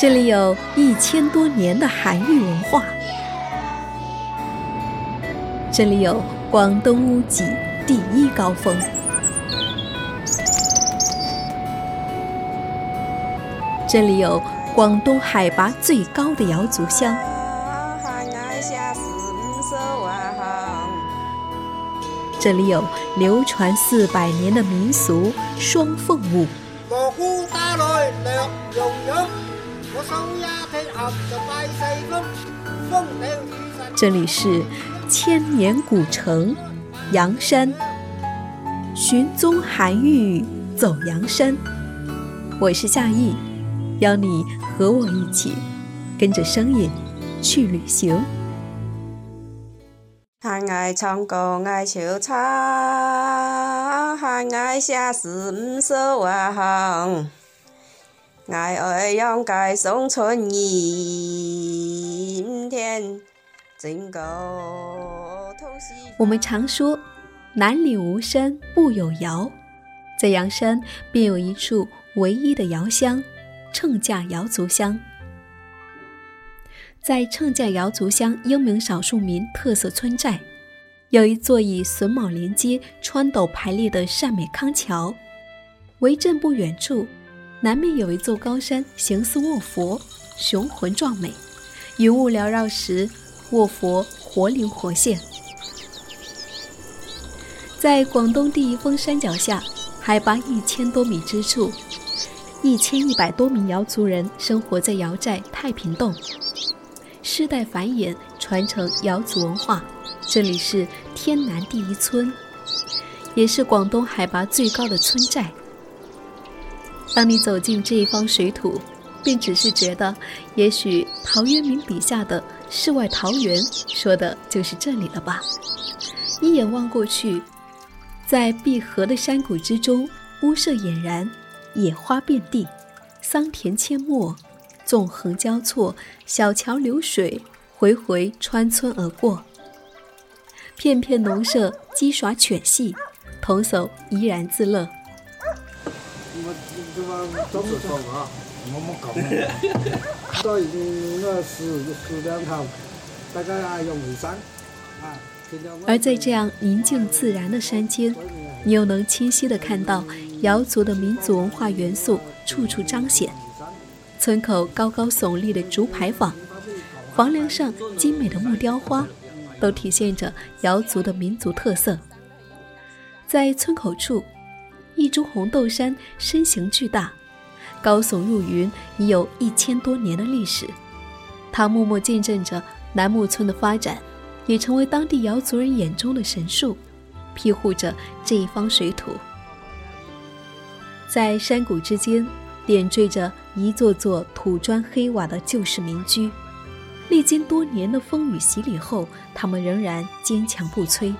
这里有一千多年的韩愈文化，这里有广东屋脊第一高峰，这里有广东海拔最高的瑶族乡。这里有流传四百年的民俗双凤舞。这里是千年古城阳山，寻踪韩愈走阳山。我是夏意，邀你和我一起跟着声音去旅行。海爱唱歌爱唱唱，海爱写诗唔说话行。爱爱养该送春意，我们常说南岭无山不有瑶，在阳山便有一处唯一的瑶乡——称架瑶族乡。在称架瑶族乡英明少数民特色村寨，有一座以榫卯连接、穿斗排列的善美康桥。为镇不远处，南面有一座高山，形似卧佛，雄浑壮美。云雾缭绕时，卧佛活灵活现。在广东第一峰山脚下，海拔一千多米之处，一千一百多名瑶族人生活在瑶寨太平洞。世代繁衍，传承瑶族文化。这里是天南第一村，也是广东海拔最高的村寨。当你走进这一方水土，便只是觉得，也许陶渊明笔下的“世外桃源”说的就是这里了吧？一眼望过去，在闭合的山谷之中，屋舍俨然，野花遍地，桑田阡陌。纵横交错，小桥流水，回回穿村而过。片片农舍鸡耍犬戏，童叟怡然自乐。而在这样宁静自然的山间，你又能清晰地看到瑶族的民族文化元素处处彰显。村口高高耸立的竹牌坊，房梁上精美的木雕花，都体现着瑶族的民族特色。在村口处，一株红豆杉身形巨大，高耸入云，已有一千多年的历史。它默默见证着南木村的发展，也成为当地瑶族人眼中的神树，庇护着这一方水土。在山谷之间。点缀着一座座土砖黑瓦的旧式民居，历经多年的风雨洗礼后，他们仍然坚强不摧，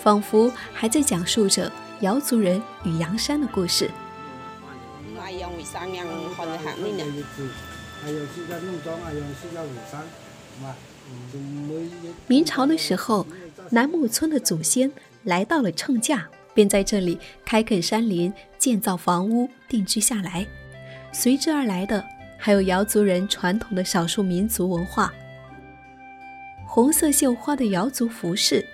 仿佛还在讲述着瑶族人与阳山的故事。明朝的时候，南木村的祖先来到了秤架，便在这里开垦山林，建造房屋，定居下来。随之而来的，还有瑶族人传统的少数民族文化。红色绣花的瑶族服饰，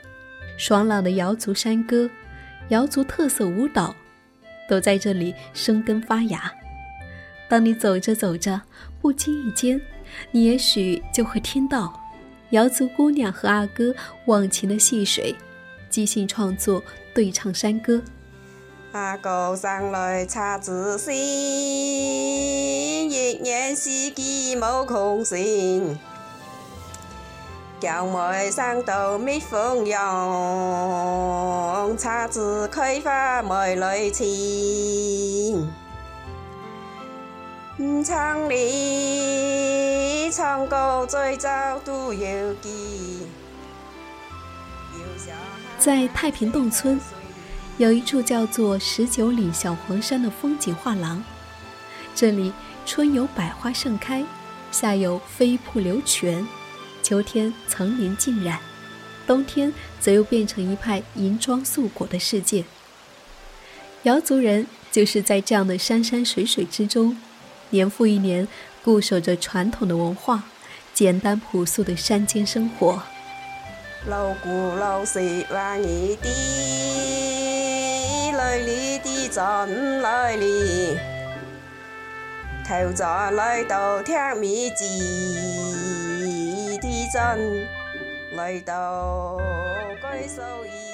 爽朗的瑶族山歌，瑶族特色舞蹈，都在这里生根发芽。当你走着走着，不经意间，你也许就会听到瑶族姑娘和阿哥忘情的戏水，即兴创作对唱山歌。阿哥上来插子心，一年四季冇空闲。叫妹上到蜜蜂蛹，插子开花妹来亲。唱里唱歌最早都有记。在太平洞村。有一处叫做十九里小黄山的风景画廊，这里春有百花盛开，夏有飞瀑流泉，秋天层林尽染，冬天则又变成一派银装素裹的世界。瑶族人就是在这样的山山水水之中，年复一年固守着传统的文化，简单朴素的山间生活。老古老舍万年的，来里的真来里，头早来到天灭地的真，来到归守一。